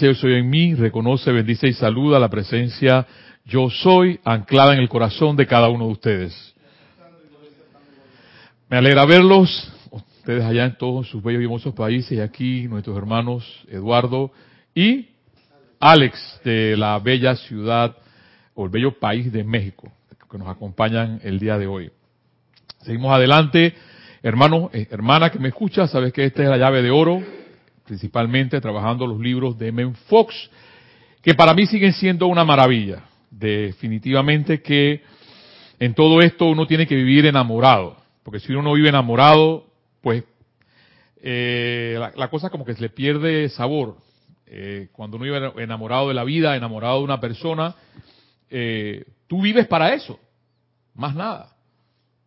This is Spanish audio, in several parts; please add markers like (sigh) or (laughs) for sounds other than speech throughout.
Yo soy en mí, reconoce, bendice y saluda la presencia yo soy anclada en el corazón de cada uno de ustedes. Me alegra verlos, ustedes allá en todos sus bellos y hermosos países y aquí nuestros hermanos Eduardo y Alex de la bella ciudad o el bello país de México que nos acompañan el día de hoy. Seguimos adelante. Hermano, eh, hermana que me escucha, sabes que esta es la llave de oro, principalmente trabajando los libros de Men Fox, que para mí siguen siendo una maravilla. Definitivamente que en todo esto uno tiene que vivir enamorado, porque si uno no vive enamorado, pues eh, la, cosa como que se le pierde sabor. Eh, cuando uno vive enamorado de la vida, enamorado de una persona, eh, tú vives para eso, más nada,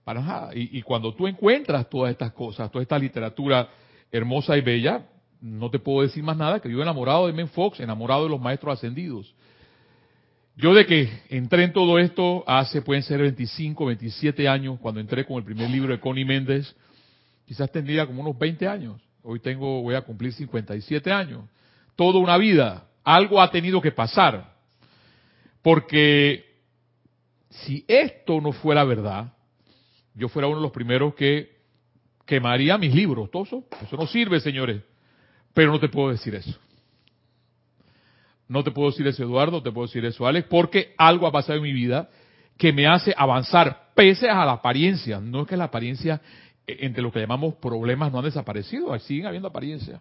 para nada. Y, y cuando tú encuentras todas estas cosas, toda esta literatura hermosa y bella, no te puedo decir más nada que yo enamorado de Men Fox, enamorado de los maestros ascendidos. Yo de que entré en todo esto hace, pueden ser 25, 27 años, cuando entré con el primer libro de Connie Méndez, quizás tendría como unos 20 años. Hoy tengo, voy a cumplir 57 años. Toda una vida. Algo ha tenido que pasar. Porque si esto no fuera verdad, yo fuera uno de los primeros que quemaría mis libros. Todo eso, eso no sirve, señores. Pero no te puedo decir eso. No te puedo decir eso, Eduardo, te puedo decir eso, Alex, porque algo ha pasado en mi vida que me hace avanzar, pese a la apariencia. No es que la apariencia, eh, entre lo que llamamos problemas, no han desaparecido, siguen habiendo apariencias.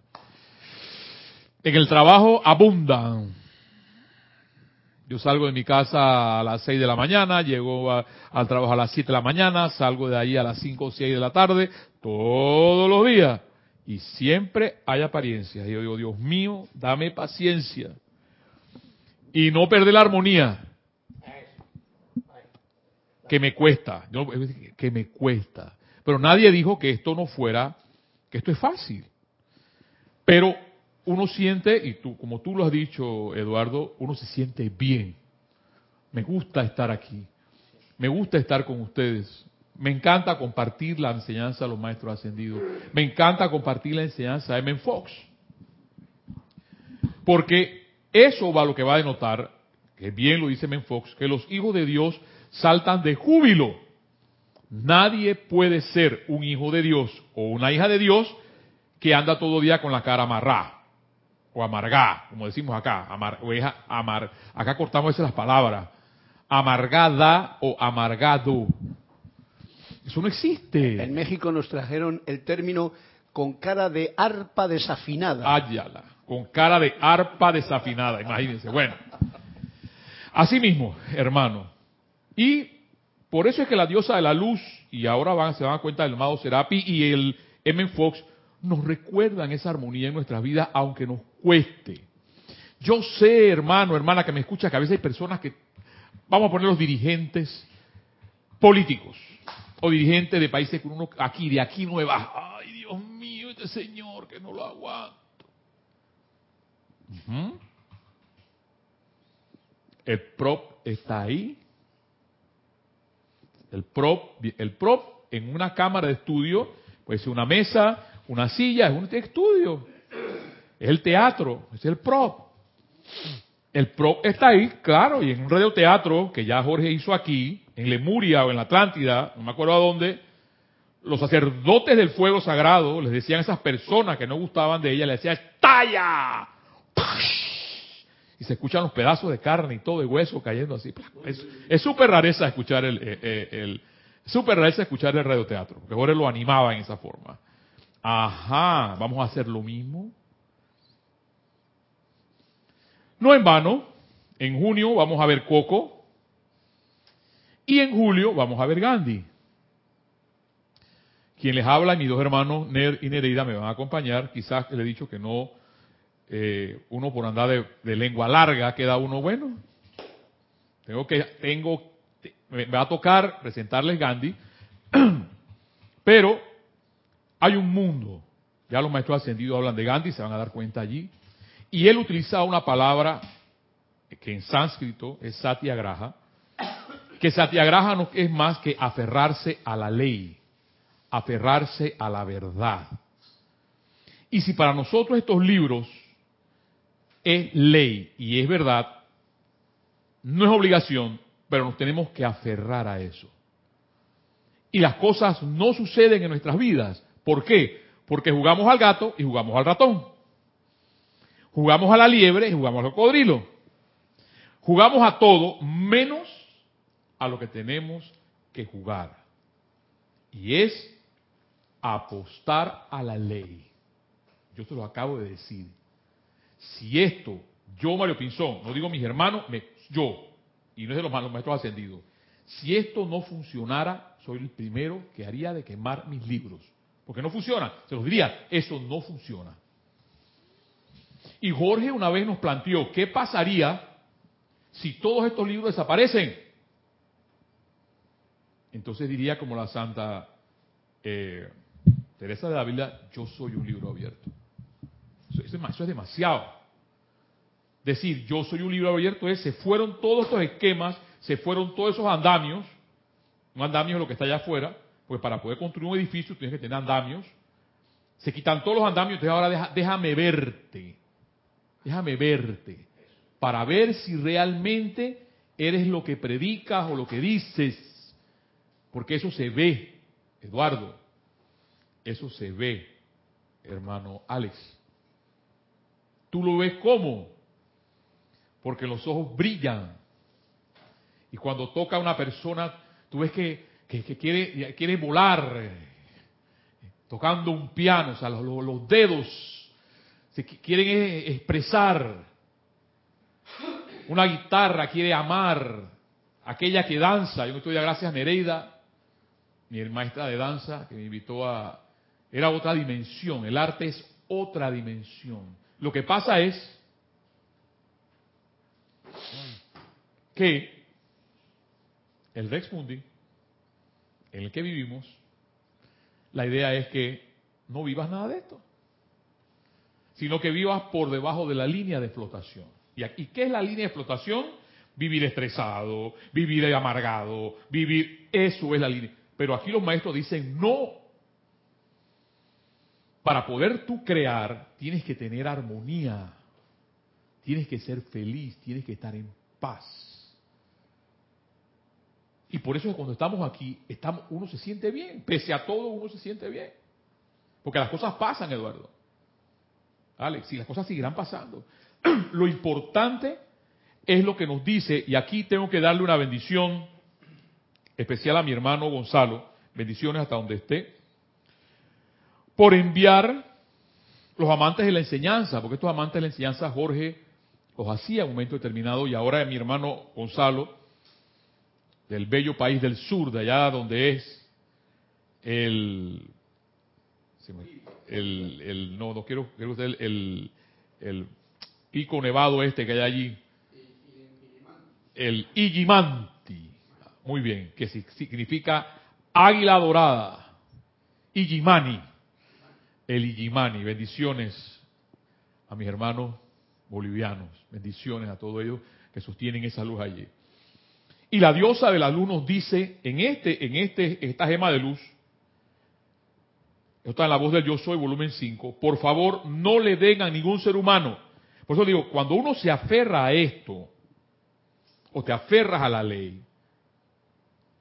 En el trabajo abundan. Yo salgo de mi casa a las 6 de la mañana, llego al trabajo a las 7 de la mañana, salgo de ahí a las 5 o 6 de la tarde, todos los días. Y siempre hay apariencias. Y yo digo, Dios mío, dame paciencia y no perder la armonía. Que me cuesta, que me cuesta. Pero nadie dijo que esto no fuera, que esto es fácil. Pero uno siente, y tú, como tú lo has dicho, Eduardo, uno se siente bien. Me gusta estar aquí. Me gusta estar con ustedes. Me encanta compartir la enseñanza de los maestros ascendidos. Me encanta compartir la enseñanza de Men Fox. Porque eso va a lo que va a denotar, que bien lo dice Menfox, que los hijos de Dios saltan de júbilo. Nadie puede ser un hijo de Dios o una hija de Dios que anda todo día con la cara amarrada o amargada, como decimos acá, amar, o amar, acá cortamos esas las palabras, amargada o amargado. Eso no existe. En México nos trajeron el término con cara de arpa desafinada. Ayala con cara de arpa desafinada, imagínense. Bueno, así mismo, hermano. Y por eso es que la diosa de la luz, y ahora van, se van a cuenta del amado Serapi y el M. Fox, nos recuerdan esa armonía en nuestras vidas, aunque nos cueste. Yo sé, hermano, hermana, que me escucha, que a veces hay personas que, vamos a poner los dirigentes políticos, o dirigentes de países que uno aquí, de aquí no. Ay, Dios mío, este señor que no lo aguanta. El prop está ahí. El prop, el prop en una cámara de estudio puede ser una mesa, una silla, es un estudio. Es el teatro, es el prop. El prop está ahí, claro, y en un radioteatro que ya Jorge hizo aquí, en Lemuria o en la Atlántida, no me acuerdo a dónde, los sacerdotes del fuego sagrado les decían a esas personas que no gustaban de ella, le decían, ¡estalla! y se escuchan los pedazos de carne y todo de hueso cayendo así. Es súper rareza escuchar el, eh, eh, el, super rareza escuchar el radioteatro, porque Jorge lo animaba en esa forma. Ajá, vamos a hacer lo mismo. No en vano, en junio vamos a ver Coco y en julio vamos a ver Gandhi. Quien les habla, mis dos hermanos Ner y Nereida me van a acompañar. Quizás le he dicho que no eh, uno por andar de, lengua larga queda uno bueno. Tengo que, tengo, me va a tocar presentarles Gandhi, (clears throat) pero hay un mundo. Ya los maestros ascendidos hablan de Gandhi, se van a dar cuenta allí. Y él utilizaba una palabra que en sánscrito es satyagraha, que satyagraha no es más que aferrarse a la ley, aferrarse a la verdad. Y si para nosotros estos libros es ley y es verdad, no es obligación, pero nos tenemos que aferrar a eso. Y las cosas no suceden en nuestras vidas. ¿Por qué? Porque jugamos al gato y jugamos al ratón. Jugamos a la liebre y jugamos al cocodrilo. Jugamos a todo menos a lo que tenemos que jugar. Y es apostar a la ley. Yo te lo acabo de decir. Si esto, yo Mario Pinzón, no digo mis hermanos, me, yo, y no es de los malos maestros ascendidos, si esto no funcionara, soy el primero que haría de quemar mis libros. Porque no funciona. Se los diría, eso no funciona. Y Jorge una vez nos planteó, ¿qué pasaría si todos estos libros desaparecen? Entonces diría como la Santa eh, Teresa de Ávila, yo soy un libro abierto. Eso es demasiado. Decir, yo soy un libro abierto es, se fueron todos estos esquemas, se fueron todos esos andamios, un andamio es lo que está allá afuera, pues para poder construir un edificio tienes que tener andamios, se quitan todos los andamios, entonces ahora déjame verte, déjame verte, para ver si realmente eres lo que predicas o lo que dices, porque eso se ve, Eduardo, eso se ve, hermano Alex. Tú lo ves como, porque los ojos brillan. Y cuando toca a una persona, tú ves que, quiere, quiere volar, tocando un piano, o sea, los, los dedos se quieren expresar. Una guitarra quiere amar, aquella que danza. Yo me estoy de gracias a Nereida, mi maestra de danza, que me invitó a... Era otra dimensión, el arte es otra dimensión. Lo que pasa es que el Rex Mundi, en el que vivimos, la idea es que no vivas nada de esto, sino que vivas por debajo de la línea de flotación. ¿Y qué es la línea de flotación? Vivir estresado, vivir amargado, vivir, eso es la línea. Pero aquí los maestros dicen, no, para poder tú crear, tienes que tener armonía, tienes que ser feliz, tienes que estar en paz. Y por eso cuando estamos aquí, estamos, uno se siente bien, pese a todo uno se siente bien. Porque las cosas pasan, Eduardo. Alex, y las cosas seguirán pasando. (clears throat) Lo importante es lo que nos dice, y aquí tengo que darle una bendición especial a mi hermano Gonzalo, bendiciones hasta donde esté. Por enviar los amantes de la enseñanza, porque estos amantes de la enseñanza Jorge los hacía en un momento determinado y ahora mi hermano Gonzalo, del bello país del sur, de allá donde es el, el, no, no quiero, quiero usted el, el pico nevado este que hay allí, el Igimanti, muy bien, que significa águila dorada, Igimani el Igimani. Bendiciones a mis hermanos bolivianos. Bendiciones a todos ellos que sostienen esa luz allí. Y la diosa de la luz nos dice en este, en este, esta gema de luz, está en la voz del Yo Soy, volumen 5, por favor no le den a ningún ser humano. Por eso digo, cuando uno se aferra a esto, o te aferras a la ley,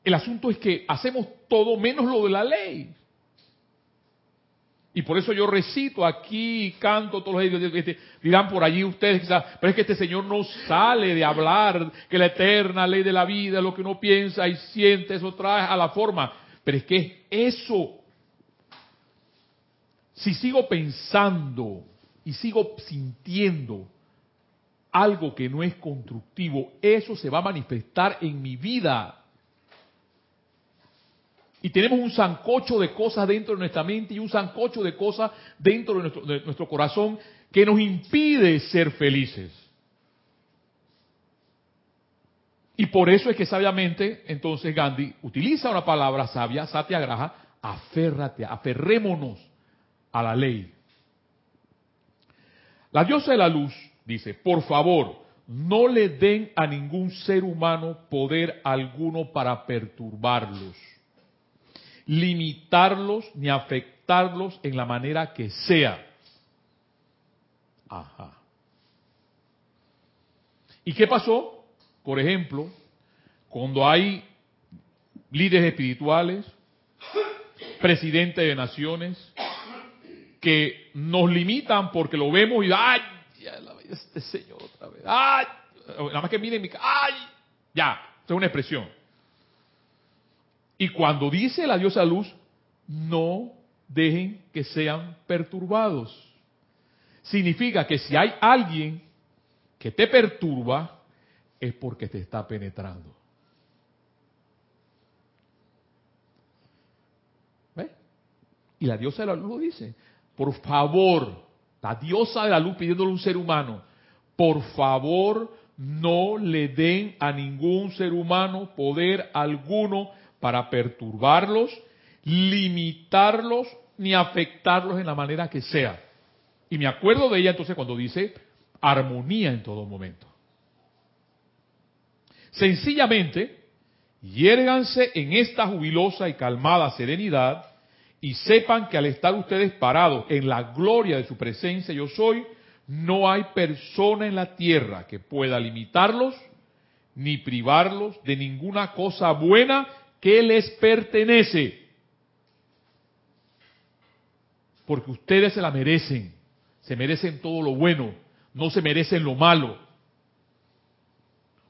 el asunto es que hacemos todo menos lo de la ley. Y por eso yo recito aquí, canto todos los días. Este, dirán por allí ustedes quizás, pero es que este Señor no sale de hablar que la eterna ley de la vida, lo que uno piensa y siente, eso trae a la forma. Pero es que eso, si sigo pensando y sigo sintiendo algo que no es constructivo, eso se va a manifestar en mi vida. Y tenemos un zancocho de cosas dentro de nuestra mente y un zancocho de cosas dentro de nuestro, de nuestro corazón que nos impide ser felices. Y por eso es que sabiamente, entonces Gandhi utiliza una palabra sabia, satyagraha, aférrate, aferrémonos a la ley. La diosa de la luz dice, por favor, no le den a ningún ser humano poder alguno para perturbarlos limitarlos ni afectarlos en la manera que sea. Ajá. ¿Y qué pasó? Por ejemplo, cuando hay líderes espirituales, presidentes de naciones, que nos limitan porque lo vemos y ¡ay! Ya la este señor otra vez. ¡Ay! Nada más que miren mi ¡ay! Ya, es una expresión. Y cuando dice la diosa luz, no dejen que sean perturbados. Significa que si hay alguien que te perturba, es porque te está penetrando. ¿Ves? Y la diosa de la luz lo dice. Por favor, la diosa de la luz pidiéndole a un ser humano, por favor no le den a ningún ser humano poder alguno para perturbarlos, limitarlos ni afectarlos en la manera que sea. Y me acuerdo de ella entonces cuando dice armonía en todo momento. Sencillamente, hiérganse en esta jubilosa y calmada serenidad y sepan que al estar ustedes parados en la gloria de su presencia yo soy, no hay persona en la tierra que pueda limitarlos ni privarlos de ninguna cosa buena que les pertenece. Porque ustedes se la merecen, se merecen todo lo bueno, no se merecen lo malo.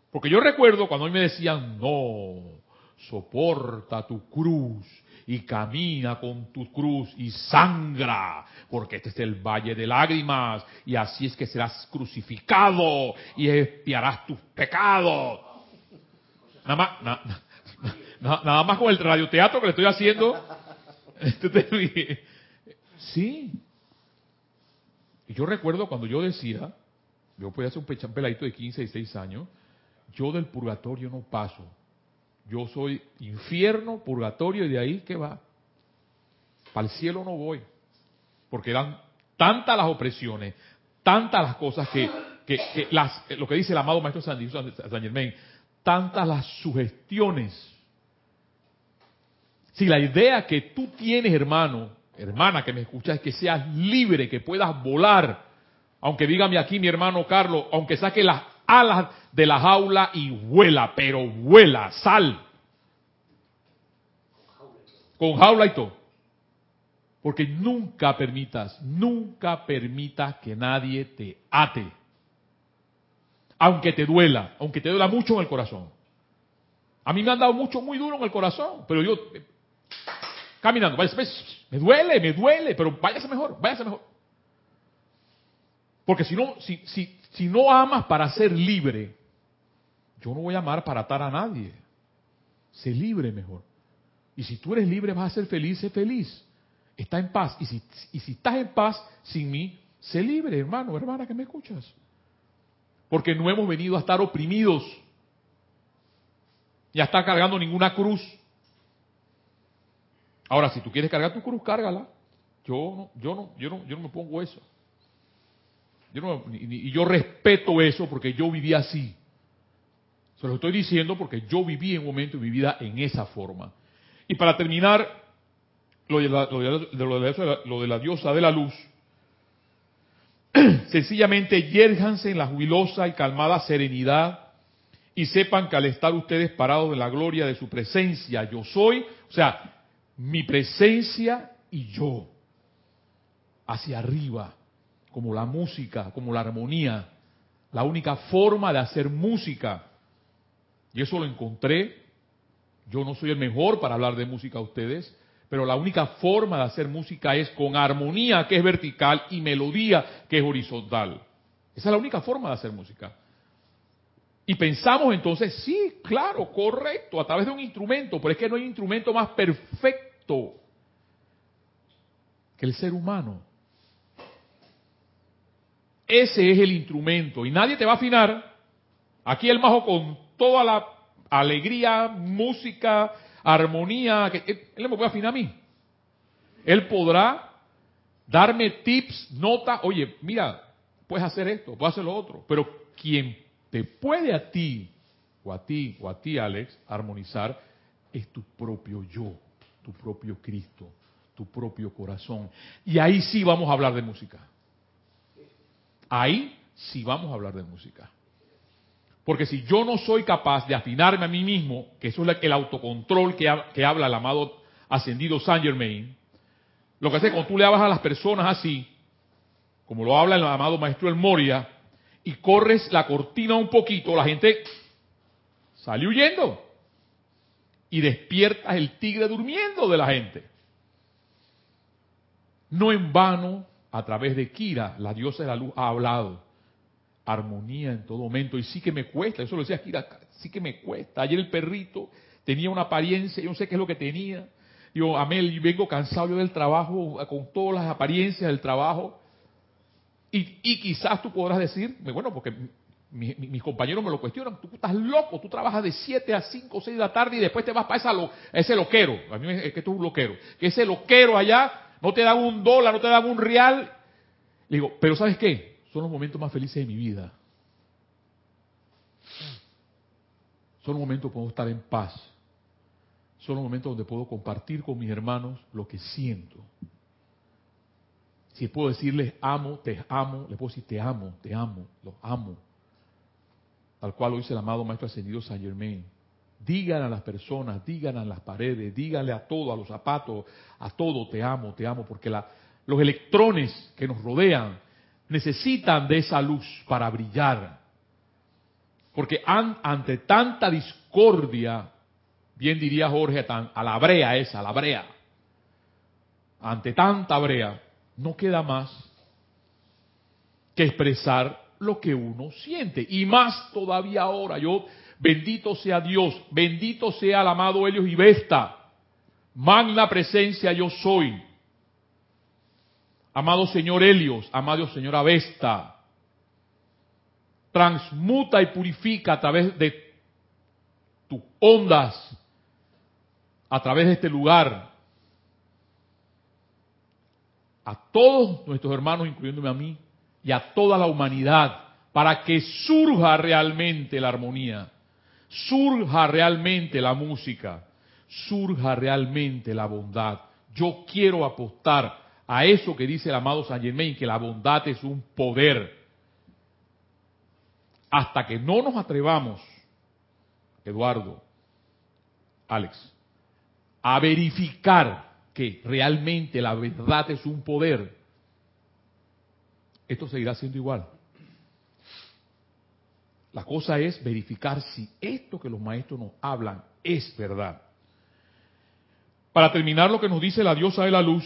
Porque yo recuerdo cuando a mí me decían, no, soporta tu cruz y camina con tu cruz y sangra, porque este es el valle de lágrimas y así es que serás crucificado y espiarás tus pecados. Nada más, nada, más con el radioteatro que le estoy haciendo. (laughs) sí. Y yo recuerdo cuando yo decía, yo podía ser un peladito de 15, 16 años, yo del purgatorio no paso, yo soy infierno, purgatorio, y de ahí, ¿qué va? Para el cielo no voy. Porque eran tantas las opresiones, tantas las cosas que, que, las, lo que dice el amado Maestro San, San Germain, tantas las sugestiones. Si la idea que tú tienes, hermano, hermana que me escuchas, es que seas libre, que puedas volar, aunque dígame aquí mi hermano Carlos, aunque saque las alas de la jaula y vuela, pero vuela, sal. Con jaula y todo. Porque nunca permitas, nunca permitas que nadie te ate. Aunque te duela, aunque te duela mucho en el corazón. A mí me han dado mucho, muy duro en el corazón, pero yo, caminando, me duele, me duele, pero váyase mejor, váyase mejor. Porque si no, si, si, si no amas para ser libre, yo no voy a amar para atar a nadie. Sé libre mejor. Y si tú eres libre, vas a ser feliz, sé feliz. Está en paz. Y si, y si estás en paz sin mí, sé libre, hermano, hermana, que me escuchas. Porque no hemos venido a estar oprimidos. Y a estar cargando ninguna cruz. Ahora, si tú quieres cargar tu cruz, cárgala. Yo no, yo no, yo no, yo no me pongo eso. y yo respeto eso porque yo viví así. Se lo estoy diciendo porque yo viví en un momento de mi vida en esa forma. Y para terminar, lo de la, lo de la, diosa de la luz, (clears throat) sencillamente yérjanse en la jubilosa y calmada serenidad y sepan que al estar ustedes parados en la gloria de su presencia, yo soy, o sea, mi presencia y yo, hacia arriba, como la música, como la armonía, la única forma de hacer música y eso lo encontré. Yo no soy el mejor para hablar de música a ustedes, pero la única forma de hacer música es con armonía que es vertical y melodía que es horizontal. Esa es la única forma de hacer música. Y pensamos entonces, sí, claro, correcto, a través de un instrumento, pero es que no hay instrumento más perfecto que el ser humano. Ese es el instrumento y nadie te va a afinar. Aquí el majo con toda la alegría, música, armonía, que él, me puede afinar a mí. Él podrá darme tips, nota, oye, mira, puedes hacer esto, puedes hacer lo otro, pero quien te puede a ti, o a ti, o a ti, Alex, armonizar, es tu propio yo, tu propio Cristo, tu propio corazón. Y ahí sí vamos a hablar de música. Ahí sí vamos a hablar de música. Porque si yo no soy capaz de afinarme a mí mismo, que eso es el autocontrol que, habla el amado ascendido Saint Germain, lo que hace cuando tú le hablas a las personas así, como lo habla el amado maestro El Moria, y corres la cortina un poquito, la gente sale huyendo. Y despiertas el tigre durmiendo de la gente. No en vano, a través de Kira, la diosa de la luz, ha hablado. Armonía en todo momento. Y sí que me cuesta, eso lo decía Kira, sí que me cuesta. Ayer el perrito tenía una apariencia, yo no sé qué es lo que tenía. Yo, Amel, vengo cansado yo del trabajo, con todas las apariencias del trabajo. Y, quizás tú podrás decir, bueno, porque mis compañeros me lo cuestionan, tú estás loco, tú trabajas de 7 a 5 o 6 de la tarde y después te vas para esa ese loquero. A mí es que tú es un loquero. Que ese loquero allá no te dan un dólar, no te dan un real. Le digo, pero ¿sabes qué? Son los momentos más felices de mi vida. Son los momentos donde puedo estar en paz. Son los momentos donde puedo compartir con mis hermanos lo que siento. Si puedo decirles amo, te amo, les puedo decir te amo, te amo, los amo. Tal cual lo dice el amado Maestro Ascendido Saint Germain. Digan a las personas, digan a las paredes, díganle a todo, a los zapatos, a todo, te amo, te amo, porque los electrones que nos rodean necesitan de esa luz para brillar. Porque ante tanta discordia, bien diría Jorge, a la brea esa, a la brea, ante tanta brea, no queda más que expresar lo que uno siente. Y más todavía ahora, yo, bendito sea Dios, bendito sea el amado Helios y Vesta, magna presencia yo soy. Amado Señor Helios, amado Señor Avesta, transmuta y purifica a través de tus ondas, a través de este lugar, a todos nuestros hermanos, incluyéndome a mí, y a toda la humanidad, para que surja realmente la armonía, surja realmente la música, surja realmente la bondad. Yo quiero apostar a eso que dice el amado Saint Germain, que la bondad es un poder. Hasta que no nos atrevamos, Eduardo, Alex, a verificar que realmente la verdad es un poder, esto seguirá siendo igual. La cosa es verificar si esto que los maestros nos hablan es verdad. Para terminar lo que nos dice la diosa de la luz,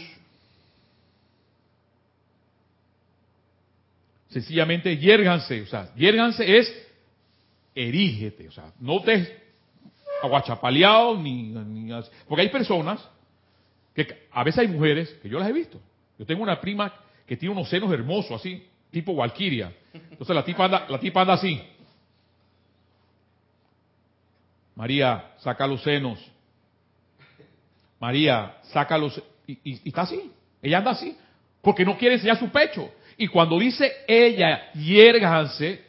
sencillamente yérganse, o sea, yérganse es erígete, o sea, no te aguachapaleado ni, ni porque hay personas que a veces hay mujeres, que yo las he visto. Yo tengo una prima que tiene unos senos hermosos, así, tipo Valquiria. Entonces la tipa anda, la tipa anda así. María, saca los senos. María, saca los... Y, y, está así. Ella anda así. Porque no quiere enseñar su pecho. Y cuando dice ella, hiérganse,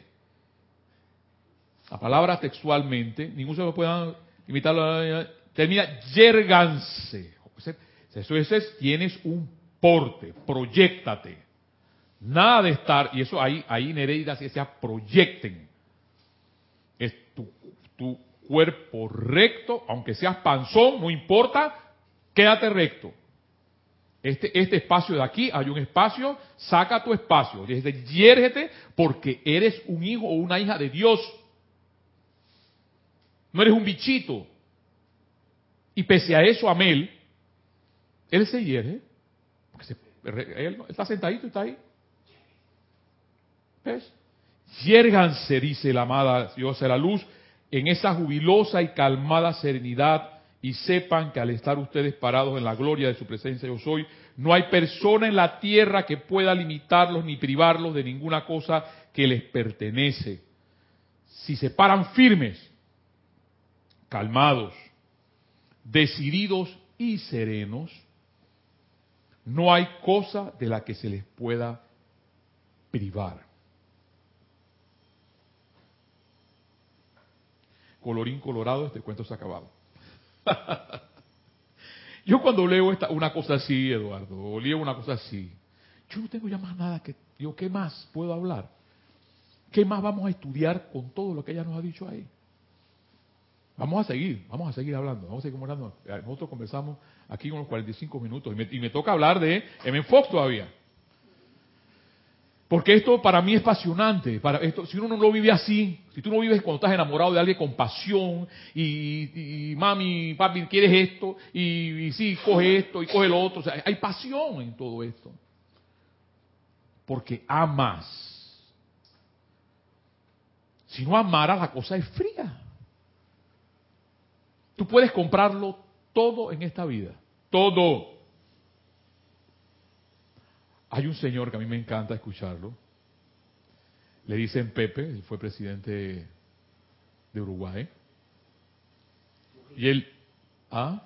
la palabra textualmente, ningún se lo puede imitarlo, termina yerganse. Eso es, tienes un porte, proyectate. Nada de estar, y eso ahí, ahí Nereida se decía, proyecten. Es tu, tu cuerpo recto, aunque seas panzón, no importa, quédate recto. Este, este espacio de aquí, hay un espacio, saca tu espacio, desde yérgete porque eres un hijo o una hija de Dios. No eres un bichito. Y pese a eso, Amel, él se hierve, porque él, está sentadito y está ahí. ¿Ves? Yérganse, dice la amada Dios de la luz, en esa jubilosa y calmada serenidad y sepan que al estar ustedes parados en la gloria de su presencia yo soy, no hay persona en la tierra que pueda limitarlos ni privarlos de ninguna cosa que les pertenece. Si se paran firmes, calmados, decididos y serenos, no hay cosa de la que se les pueda privar. Colorín colorado, este cuento se ha acabado. (laughs) yo cuando leo esta, una cosa así, Eduardo, o leo una cosa así, yo no tengo ya más nada que, yo ¿qué más puedo hablar? ¿qué más vamos a estudiar con todo lo que ella nos ha dicho ahí? Vamos a seguir, vamos a seguir hablando, vamos a seguir hablando. Nosotros conversamos aquí unos 45 minutos y me, toca hablar de M. Fox todavía. Porque esto para mí es esto, si uno no lo vive así, si tú no vives cuando estás enamorado de alguien con pasión y, mami, papi, quieres esto y, sí, coge esto y coge lo otro. Hay pasión en todo esto. Porque amas. Si no amaras, la cosa es fría. Tú puedes comprarlo todo en esta vida. Todo. Hay un señor que a mí me encanta escucharlo. Le dicen Pepe, él fue presidente de Uruguay. Y él, ¿ah?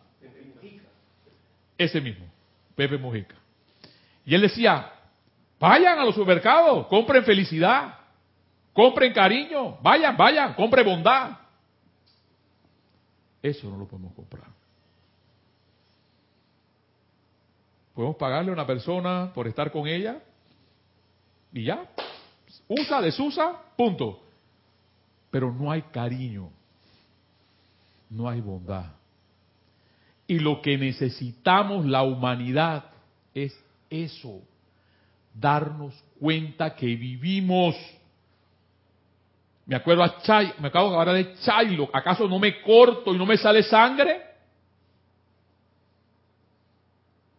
Ese mismo, Pepe Mojica. Y él decía, vayan a los supermercados, compren felicidad, compren cariño, vayan, vayan, compren bondad. Eso no lo podemos comprar. Podemos pagarle a una persona por estar con ella y ya. Usa, desusa, punto. Pero no hay cariño. No hay bondad. Y lo que necesitamos la humanidad es eso. Darnos cuenta que vivimos. Me acuerdo a Chay, me acabo hablar de Chaylo. ¿Acaso no me corto y no me sale sangre?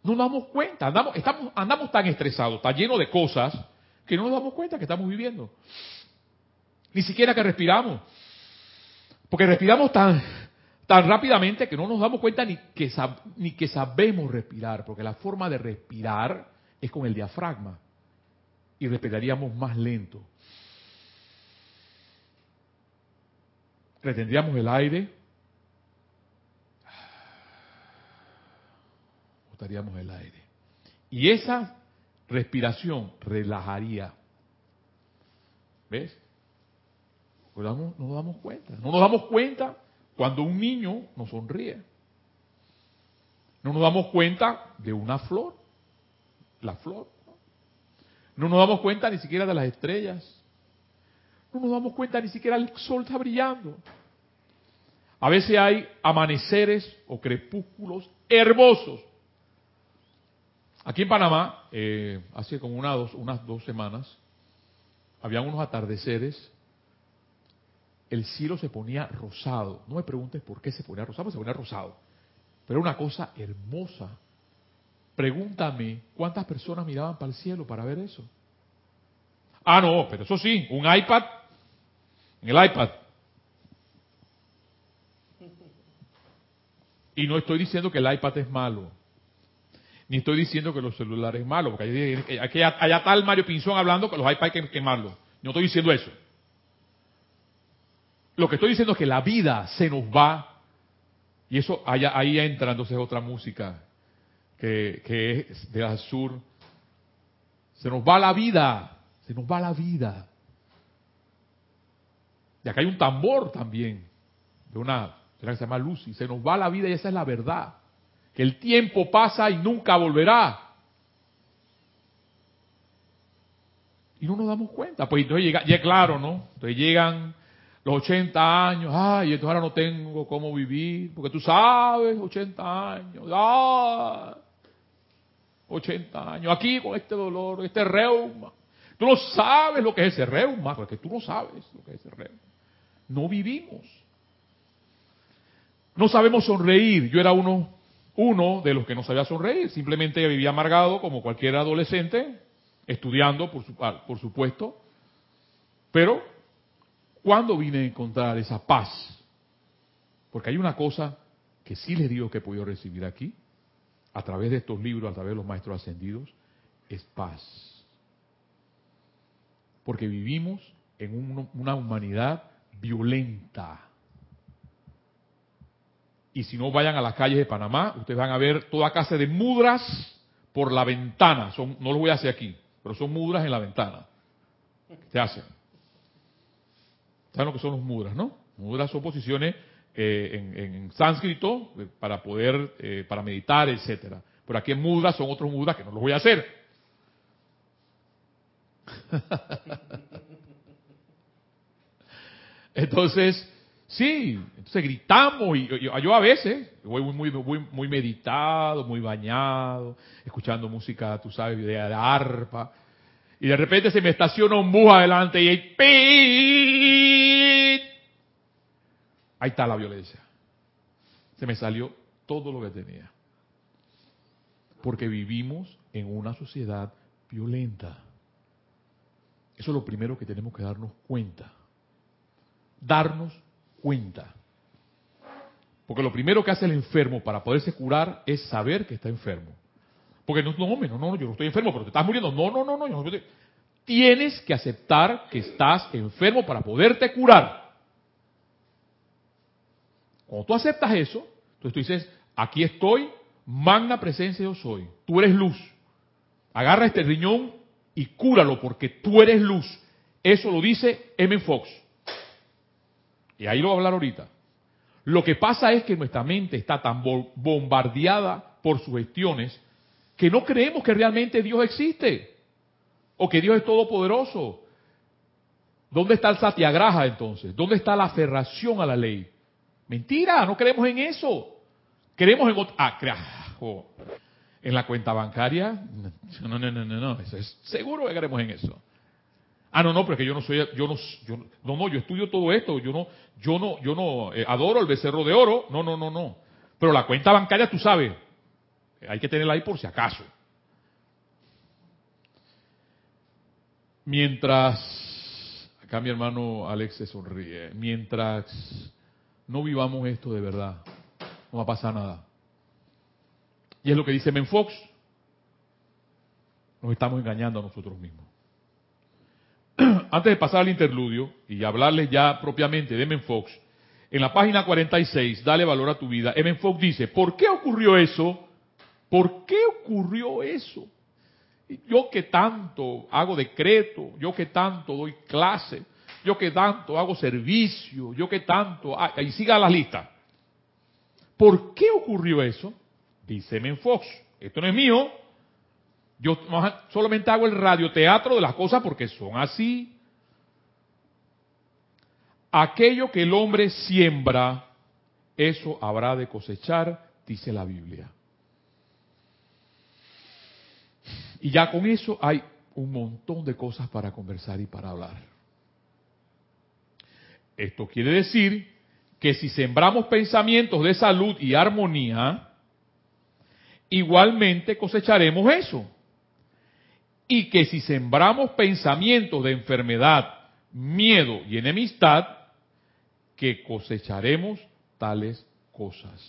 No nos damos cuenta, andamos, estamos, andamos tan estresados, tan llenos de cosas, que no nos damos cuenta que estamos viviendo. Ni siquiera que respiramos. Porque respiramos tan, tan rápidamente que no nos damos cuenta ni que, ni que sabemos respirar, porque la forma de respirar es con el diafragma. Y respiraríamos más lento. Retendríamos el aire botaríamos el aire. Y esa respiración relajaría. ¿Ves? No nos damos cuenta. No nos damos cuenta cuando un niño nos sonríe. No nos damos cuenta de una flor. La flor. No nos damos cuenta ni siquiera de las estrellas. No nos damos cuenta ni siquiera el sol está brillando. A veces hay amaneceres o crepúsculos hermosos Aquí en Panamá, eh, hace como unas dos semanas, habían unos atardeceres, el cielo se ponía rosado. No me preguntes por qué se ponía rosado, se ponía rosado. Pero era una cosa hermosa. Pregúntame cuántas personas miraban para el cielo para ver eso. Ah, no, pero eso sí, un iPad, en el iPad. Y no estoy diciendo que el iPad es malo. Ni estoy diciendo que los celulares es malo, porque allá está Mario Pinzón hablando que los iPads hay que quemarlos. No estoy diciendo eso. Lo que estoy diciendo es que la vida se nos va, y eso ahí entra entonces otra música que, que es de Azur. Se nos va la vida, se nos va la vida. Y acá hay un tambor también, de una, se llama Lucy. Se nos va la vida y esa es la verdad que el tiempo pasa y nunca volverá. Y no nos damos cuenta. Pues entonces llega, ya claro, ¿no? Entonces llegan los 80 años, ay, entonces ahora no tengo cómo vivir, porque tú sabes, 80 años, ah, 80 años, aquí con este dolor, este reuma. Tú no sabes lo que es ese reuma, porque tú no sabes lo que es ese reuma. No vivimos. No sabemos sonreír. Yo era uno uno de los que no sabía sonreír, simplemente vivía amargado como cualquier adolescente, estudiando, por, por supuesto. Pero, ¿cuándo vine a encontrar esa paz? Porque hay una cosa que sí les digo que he podido recibir aquí, a través de estos libros, a través de los maestros ascendidos, es paz. Porque vivimos en una humanidad violenta y si no vayan a las calles de Panamá, ustedes van a ver toda clase de mudras por la ventana. Son, no lo voy a hacer aquí, pero son mudras en la ventana. Se hacen. ¿Saben lo que son los mudras, no? Mudras son posiciones eh, en, sánscrito eh, para poder, eh, para meditar, etcétera. Pero aquí en mudras son otros mudras que no los voy a hacer. (laughs) Entonces, sí, entonces gritamos y, yo a veces voy muy, muy, muy, meditado, muy bañado, escuchando música, tú sabes, de, arpa, y de repente se me estaciona un bus adelante y. Ahí está la violencia. Se me salió todo lo que tenía. Porque vivimos en una sociedad violenta. Eso es lo primero que tenemos que darnos cuenta. Darnos Porque lo primero que hace el enfermo para poderse curar es saber que está enfermo. Porque no, no, hombre, no, no, yo no estoy enfermo, pero te estás muriendo. No, no, no, no. Tienes que aceptar que estás enfermo para poderte curar. Cuando tú aceptas eso, entonces tú dices, aquí estoy, magna presencia yo soy. Tú eres luz. Agarra este riñón y cúralo porque tú eres luz. Eso lo dice M. Fox. Y ahí lo voy a hablar ahorita. Lo que pasa es que nuestra mente está tan bo- bombardeada por sugestiones que no creemos que realmente Dios existe o que Dios es todopoderoso. ¿Dónde está el satyagraha entonces? ¿Dónde está la aferración a la ley? Mentira, no creemos en eso. Creemos en ah. En la cuenta bancaria, no, no, no, no, no, eso es seguro que creemos en eso. Ah, no, no, porque yo no soy, yo no, yo, no, no, yo estudio todo esto, yo no, yo no, yo no eh, adoro el becerro de oro, no, no, no, no. Pero la cuenta bancaria, tú sabes, hay que tenerla ahí por si acaso. Mientras, acá mi hermano Alex se sonríe, mientras no vivamos esto de verdad, no va a pasar nada. Y es lo que dice Menfox, nos estamos engañando a nosotros mismos. (clears throat) Antes de pasar al interludio y hablarles ya propiamente de Menfox, en la página 46, dale valor a tu vida, Evan Fox dice, ¿por qué ocurrió eso? ¿Por qué ocurrió eso? Yo que tanto hago decreto, yo que tanto doy clase, yo que tanto hago servicio, yo que tanto... ah, y siga la lista. ¿Por qué ocurrió eso? Dice Menfox. Esto no es mío. Yo solamente hago el radioteatro de las cosas porque son así. Aquello que el hombre siembra, eso habrá de cosechar, dice la Biblia. Y ya con eso hay un montón de cosas para conversar y para hablar. Esto quiere decir que si sembramos pensamientos de salud y armonía, igualmente cosecharemos eso. Y que si sembramos pensamientos de enfermedad, miedo y enemistad, que cosecharemos tales cosas.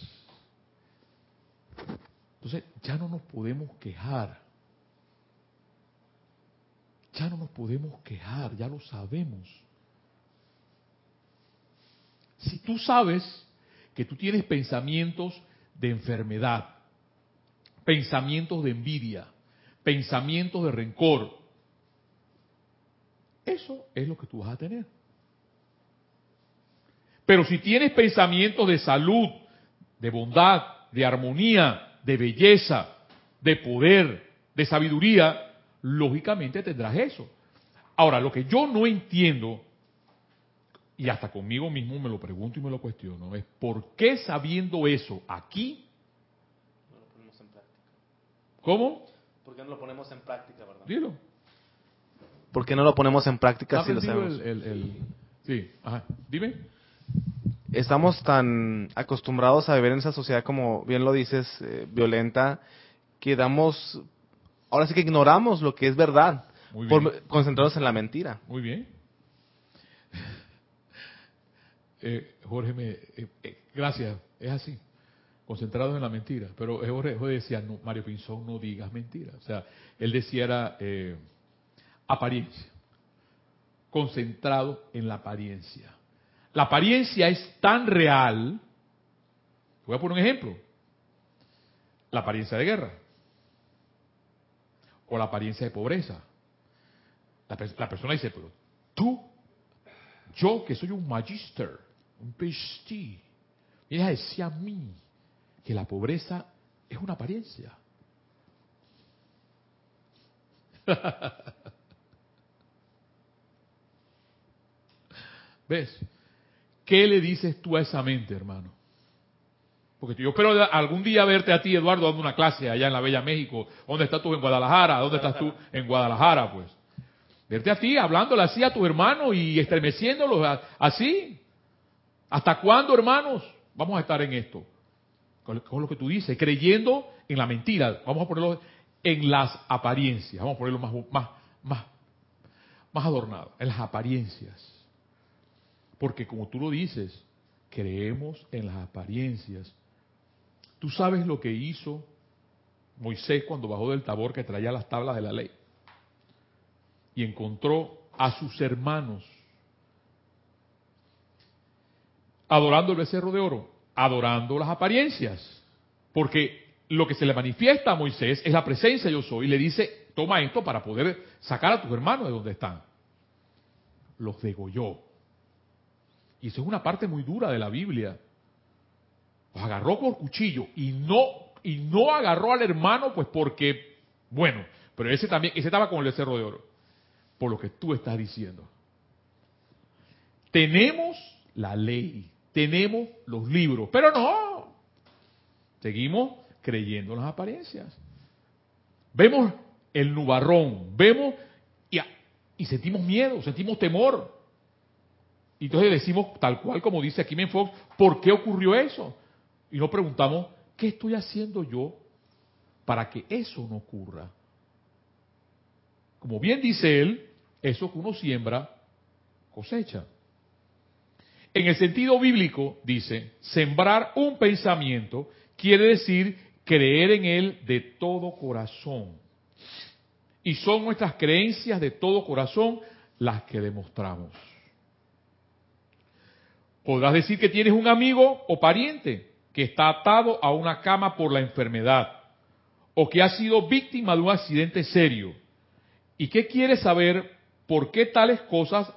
Entonces, ya no nos podemos quejar. Ya no nos podemos quejar, ya lo sabemos. Si tú sabes que tú tienes pensamientos de enfermedad, pensamientos de envidia, pensamientos de rencor, eso es lo que tú vas a tener. Pero si tienes pensamientos de salud, de bondad, de armonía, de belleza, de poder, de sabiduría, lógicamente tendrás eso. Ahora, lo que yo no entiendo, y hasta conmigo mismo me lo pregunto y me lo cuestiono, es por qué sabiendo eso aquí, No lo ponemos en práctica. ¿cómo? ¿Por qué no lo ponemos en práctica, verdad? Dilo. ¿Por qué no lo ponemos en práctica ¿Has si lo sabemos? el, el- el- Sí, ajá. Dime. Estamos tan acostumbrados a vivir en esa sociedad, como bien lo dices, eh, violenta, que damos, ahora sí que ignoramos lo que es verdad, Muy bien. por concentrarnos en la mentira. Muy bien. (laughs) Eh, Jorge me... eh, eh, gracias, es así. Concentrados en la mentira. Pero Jorge decía, Mario Pinzón, no digas mentira. O sea, él decía era eh, apariencia. Concentrado en la apariencia. La apariencia es tan real. Voy a poner un ejemplo. La apariencia de guerra. O la apariencia de pobreza. La persona dice, pero tú, yo que soy un magister, un PhD, vienes a decir a mí que la pobreza es una apariencia. (laughs) ¿Ves? ¿qué le dices tú a esa mente, hermano? Porque yo espero algún día verte a ti, Eduardo, dando una clase allá en la Bella México. ¿Dónde estás tú en Guadalajara? ¿Dónde estás tú en Guadalajara, pues? Verte a ti hablándole así a tu hermano y estremeciéndolo así. ¿Hasta cuándo, hermanos? Vamos a estar en esto. Con lo que tú dices, creyendo en la mentira. Vamos a ponerlo en las apariencias. Vamos a ponerlo más, más, más, más adornado. En las apariencias. Porque como tú lo dices, creemos en las apariencias. Tú sabes lo que hizo Moisés cuando bajó del tabor que traía las tablas de la ley y encontró a sus hermanos adorando el becerro de oro, adorando las apariencias, porque lo que se le manifiesta a Moisés es la presencia yo soy y le dice, toma esto para poder sacar a tus hermanos de donde están. Los degolló. Y eso es una parte muy dura de la Biblia. Los agarró por cuchillo y no y no agarró al hermano pues porque bueno, pero ese también ese estaba con el becerro de oro por lo que tú estás diciendo. Tenemos la ley, tenemos los libros, pero no. Seguimos creyendo en las apariencias. Vemos el nubarrón, vemos y, y sentimos miedo, sentimos temor. Y entonces decimos, tal cual como dice aquí Fox, ¿por qué ocurrió eso? Y nos preguntamos, ¿qué estoy haciendo yo para que eso no ocurra? Como bien dice él, eso que uno siembra, cosecha. En el sentido bíblico, dice, sembrar un pensamiento quiere decir creer en él de todo corazón. Y son nuestras creencias de todo corazón las que demostramos. Podrás decir que tienes un amigo o pariente que está atado a una cama por la enfermedad o que ha sido víctima de un accidente serio. ¿Y qué quieres saber por qué tales cosas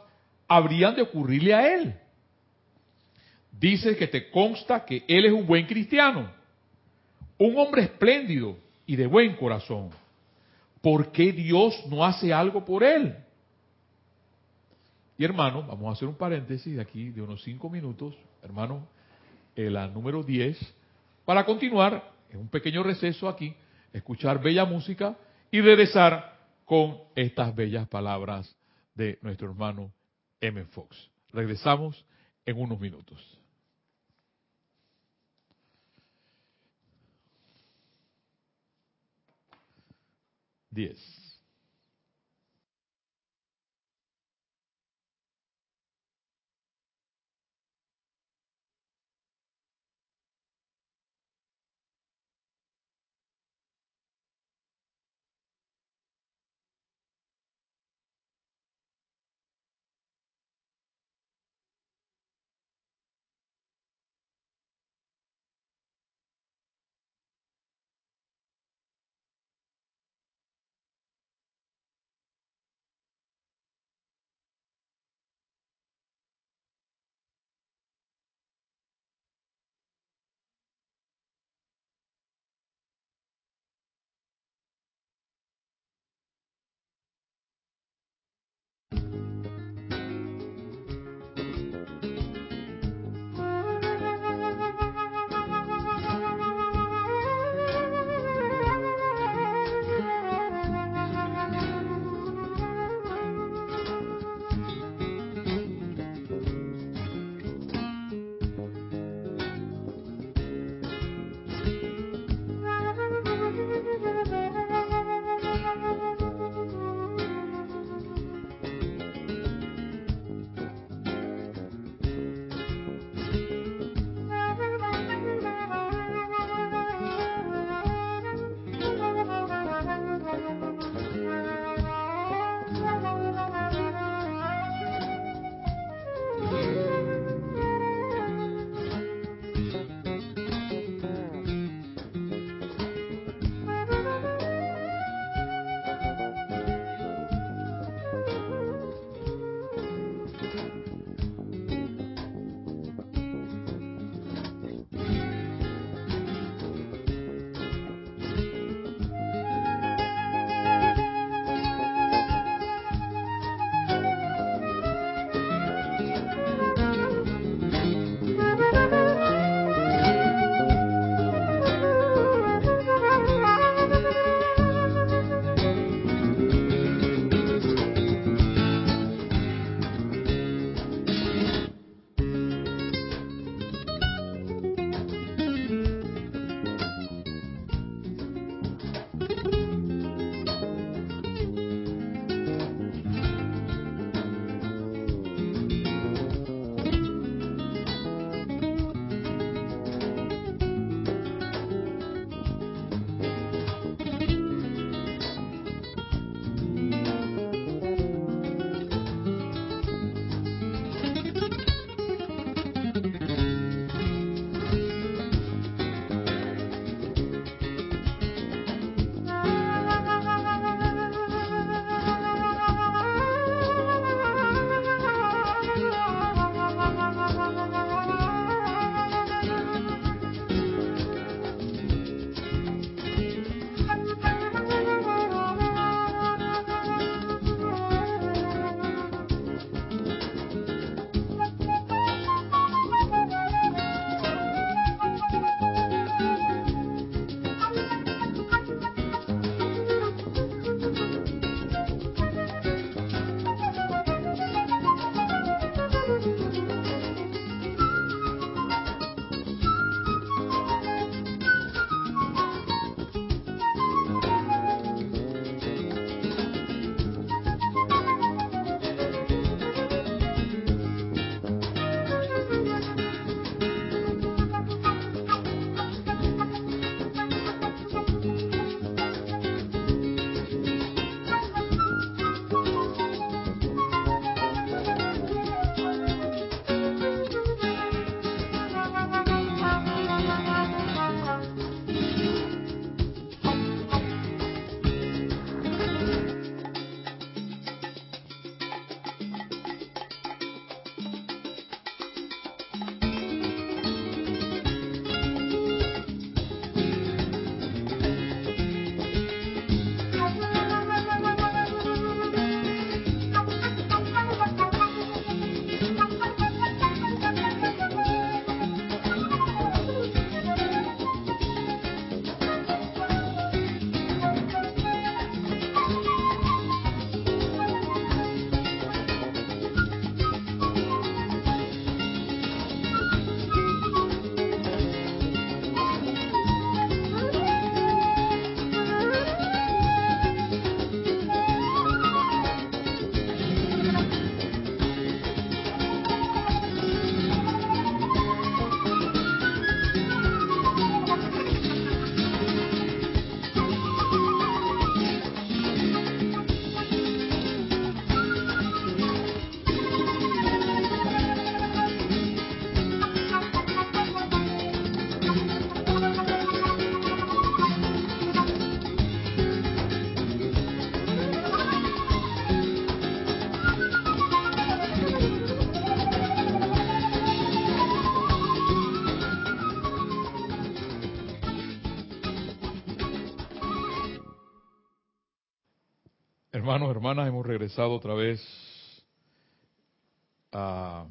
habrían de ocurrirle a él. Dice que te consta que él es un buen cristiano, un hombre espléndido y de buen corazón. ¿Por qué Dios no hace algo por él? Y hermano, vamos a hacer un paréntesis de aquí de unos cinco minutos, hermano, la número 10, para continuar en un pequeño receso aquí, escuchar bella música y regresar con estas bellas palabras de nuestro hermano M. Fox. Regresamos en unos minutos. this. Hermanas, hemos regresado otra vez a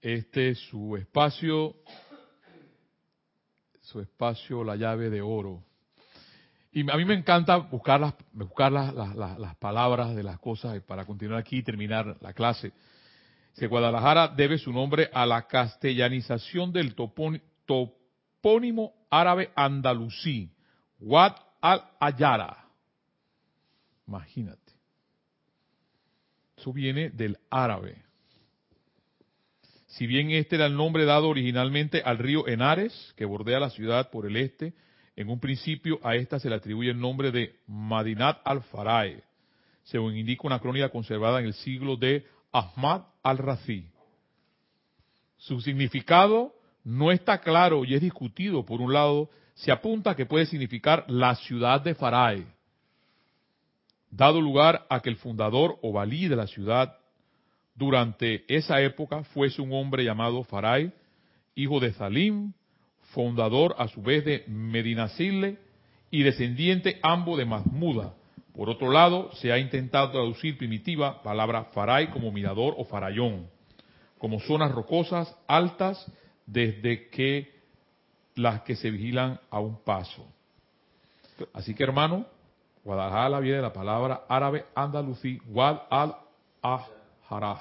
este su espacio, su espacio, la llave de oro. Y a mí me encanta buscar las, buscar las, las, palabras de las cosas para continuar aquí y terminar la clase. Que Guadalajara debe su nombre a la castellanización del topónimo árabe andalusí, Wad al-Ayara. Imagínate. Eso viene del árabe. Si bien este era el nombre dado originalmente al río Henares, que bordea la ciudad por el este, en un principio a esta se le atribuye el nombre de Madinat al-Farae, según indica una crónica conservada en el siglo de Ahmad al-Razi. Su significado no está claro y es discutido. Por un lado, se apunta que puede significar la ciudad de Farae, dado lugar a que el fundador o valí de la ciudad durante esa época fuese un hombre llamado Farai, hijo de Salim, fundador a su vez de Medinacille y descendiente ambos de Mahmuda. Por otro lado, se ha intentado traducir primitiva palabra Farai como mirador o farallón, como zonas rocosas altas desde que las que se vigilan a un paso. Así que hermano, Guadalajara viene de la palabra árabe andalusí, Wad al-Ahara.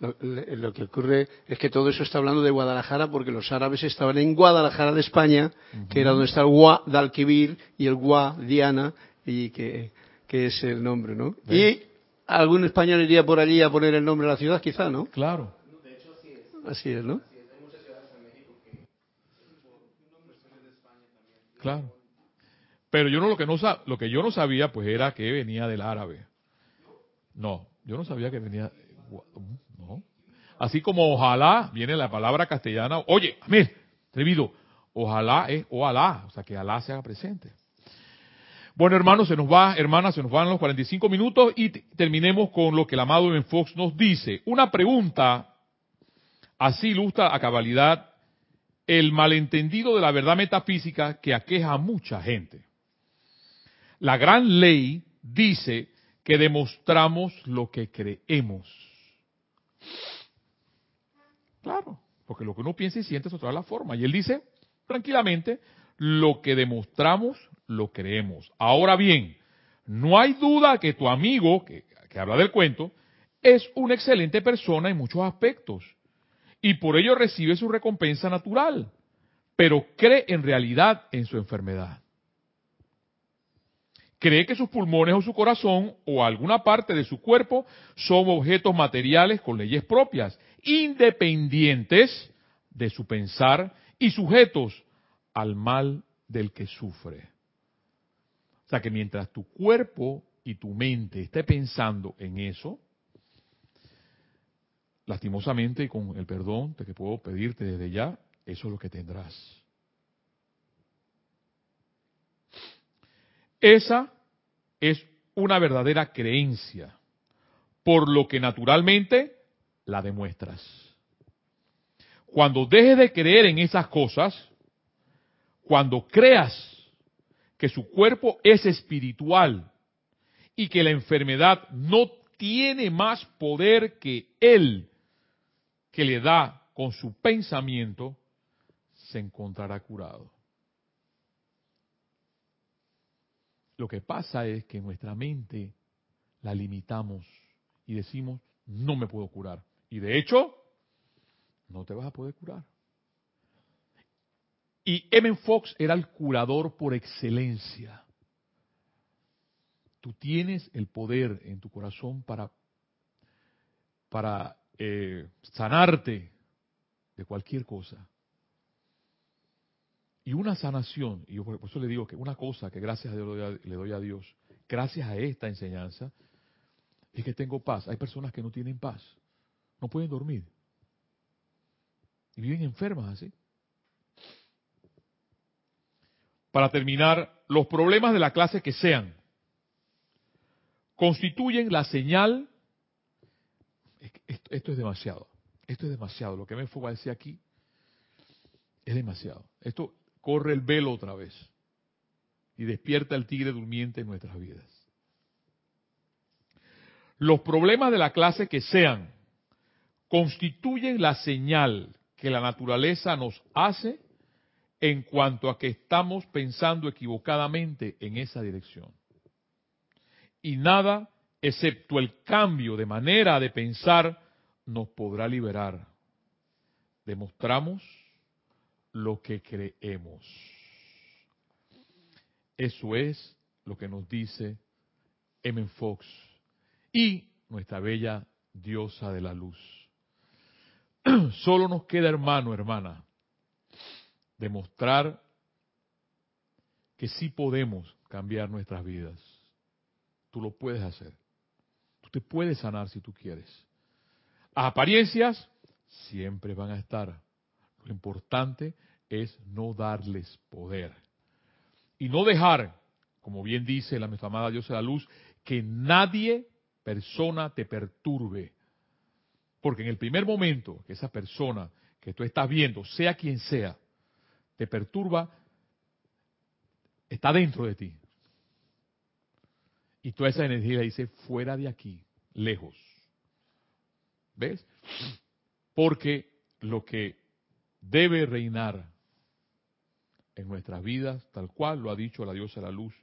Lo, que ocurre es que todo eso está hablando de Guadalajara porque los árabes estaban en Guadalajara de España, que era donde está el Gua Dalquivir y el Gua Diana, y que, es el nombre, ¿no? Y algún español iría por allí a poner el nombre de la ciudad, quizá, ¿no? Claro. De hecho, así es. Así es, ¿no? Claro. Pero yo no lo que no lo que yo no sabía pues era que venía del árabe. No, yo no sabía que venía no. Así como ojalá viene la palabra castellana, oye, mire, atrevido, ojalá es ojalá, o sea que Alá se haga presente. Bueno, hermanos, se nos va, hermanas, se nos van los 45 minutos y terminemos con lo que el amado Ben Fox nos dice. Una pregunta así ilustra a cabalidad el malentendido de la verdad metafísica que aqueja a mucha gente. La gran ley dice que demostramos lo que creemos. Claro, porque lo que uno piensa y siente es otra la forma. Y él dice, tranquilamente, lo que demostramos lo creemos. Ahora bien, no hay duda que tu amigo, que, que habla del cuento, es una excelente persona en muchos aspectos y por ello recibe su recompensa natural, pero cree en realidad en su enfermedad. Cree que sus pulmones o su corazón o alguna parte de su cuerpo son objetos materiales con leyes propias, independientes de su pensar y sujetos al mal del que sufre. O sea que mientras tu cuerpo y tu mente esté pensando en eso, lastimosamente y con el perdón de que puedo pedirte desde ya, eso es lo que tendrás. Esa es una verdadera creencia, por lo que naturalmente la demuestras. Cuando dejes de creer en esas cosas, cuando creas que su cuerpo es espiritual y que la enfermedad no tiene más poder que él que le da con su pensamiento, se encontrará curado. Lo que pasa es que nuestra mente la limitamos y decimos, no me puedo curar. Y de hecho, no te vas a poder curar. Y Emen Fox era el curador por excelencia. Tú tienes el poder en tu corazón para, para eh, sanarte de cualquier cosa. Y una sanación, y por eso le digo que una cosa que gracias a Dios le doy a Dios, gracias a esta enseñanza, es que tengo paz. Hay personas que no tienen paz, no pueden dormir. Y viven enfermas así. Para terminar, los problemas de la clase que sean constituyen la señal esto, es demasiado. Esto es demasiado. Lo que me fue a decir aquí es demasiado. Esto corre el velo otra vez y despierta el tigre durmiente en nuestras vidas. Los problemas de la clase que sean constituyen la señal que la naturaleza nos hace en cuanto a que estamos pensando equivocadamente en esa dirección. Y nada, excepto el cambio de manera de pensar, nos podrá liberar. Demostramos lo que creemos. Eso es lo que nos dice M. Fox y nuestra bella diosa de la luz. (clears throat) Solo nos queda, hermano, hermana, demostrar que sí podemos cambiar nuestras vidas. Tú lo puedes hacer. Tú te puedes sanar si tú quieres. Las apariencias siempre van a estar. Lo importante es no darles poder. Y no dejar, como bien dice la nuestra amada Dios de la Luz, que nadie, persona, te perturbe. Porque en el primer momento que esa persona que tú estás viendo, sea quien sea, te perturba, está dentro de ti. Y toda esa energía dice, fuera de aquí, lejos. ¿Ves? Porque lo que debe reinar en nuestras vidas, tal cual lo ha dicho la diosa de la luz,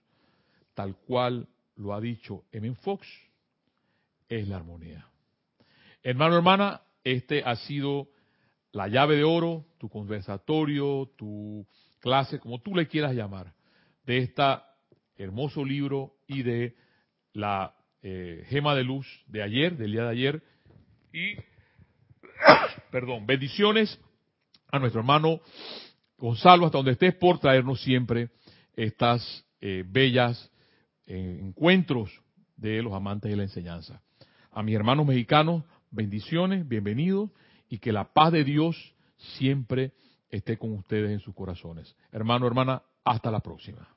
tal cual lo ha dicho M. Fox, es la armonía. Hermano, hermana, este ha sido la llave de oro, tu conversatorio, tu clase, como tú le quieras llamar, de este hermoso libro y de la eh, gema de luz de ayer, del día de ayer. Y, (coughs) perdón, bendiciones a nuestro hermano Gonzalo, hasta donde estés, por traernos siempre estas eh, bellas eh, encuentros de los amantes de la enseñanza. A mis hermanos mexicanos, bendiciones, bienvenidos y que la paz de Dios siempre esté con ustedes en sus corazones. Hermano, hermana, hasta la próxima.